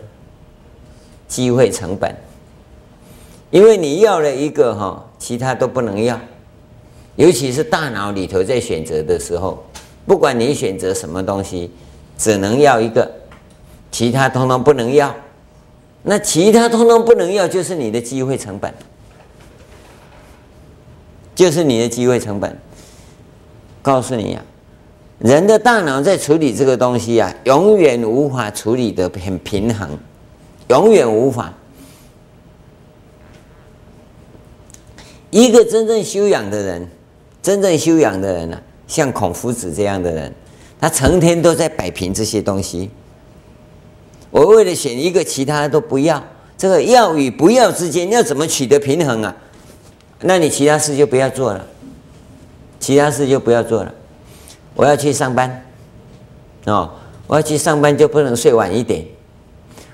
机会成本，因为你要了一个哈，其他都不能要。尤其是大脑里头在选择的时候，不管你选择什么东西，只能要一个，其他通通不能要。那其他通通不能要，就是你的机会成本，就是你的机会成本。告诉你呀、啊，人的大脑在处理这个东西啊，永远无法处理的很平衡，永远无法。一个真正修养的人。真正修养的人呢、像孔夫子这样的人，他成天都在摆平这些东西。我为了选一个，其他都不要。这个要与不要之间，要怎么取得平衡啊？那你其他事就不要做了，其他事就不要做了。我要去上班，哦，我要去上班就不能睡晚一点，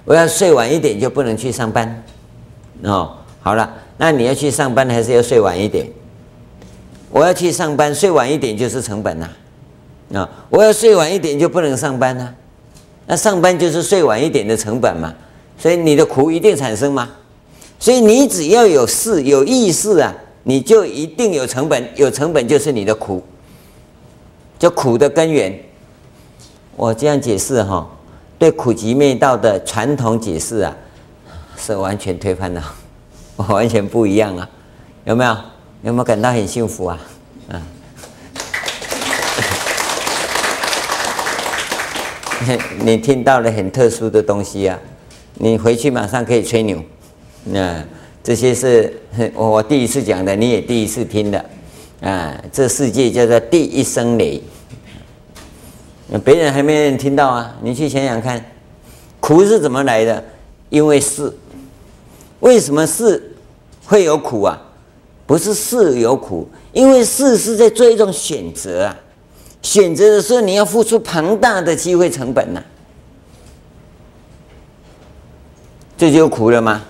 我要睡晚一点就不能去上班，哦，好了，那你要去上班还是要睡晚一点？我要去上班，睡晚一点就是成本呐，啊！我要睡晚一点就不能上班呐，那上班就是睡晚一点的成本嘛，所以你的苦一定产生吗？所以你只要有事有意识啊，你就一定有成本，有成本就是你的苦，就苦的根源。我这样解释哈，对苦集灭道的传统解释啊，是完全推翻的，完全不一样啊，有没有？有没有感到很幸福啊？啊，你听到了很特殊的东西啊！你回去马上可以吹牛。那这些是我第一次讲的，你也第一次听的啊！这世界叫做第一声雷，别人还没人听到啊！你去想想看，苦是怎么来的？因为事。为什么事会有苦啊？不是事有苦，因为事是在做一种选择啊。选择的时候，你要付出庞大的机会成本呐、啊，这就苦了吗？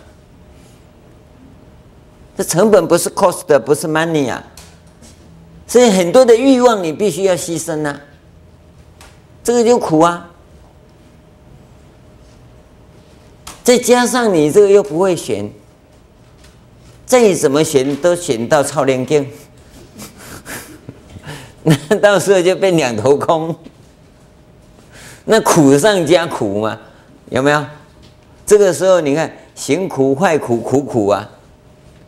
这成本不是 cost，不是 money 啊。所以很多的欲望你必须要牺牲呐、啊，这个就苦啊。再加上你这个又不会选。再怎么选都选到超连经，那到时候就变两头空，那苦上加苦嘛，有没有？这个时候你看行苦、坏苦、苦苦啊，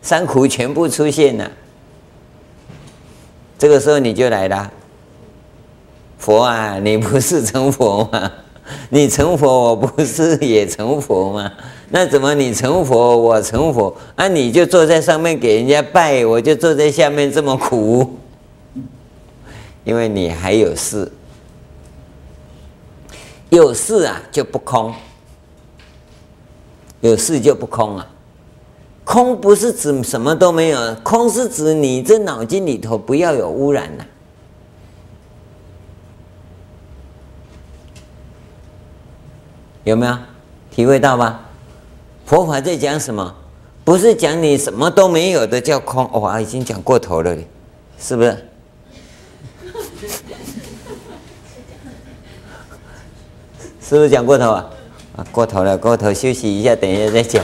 三苦全部出现了。这个时候你就来了，佛啊，你不是成佛吗？你成佛，我不是也成佛吗？那怎么你成佛，我成佛？啊，你就坐在上面给人家拜，我就坐在下面这么苦，因为你还有事，有事啊就不空，有事就不空啊。空不是指什么都没有，空是指你这脑筋里头不要有污染呐、有没有体会到吧？佛法在讲什么？不是讲你什么都没有的叫空。哇，已经讲过头了，是不是？是不是讲过头啊？啊，过头了，过头休息一下，等一下再讲。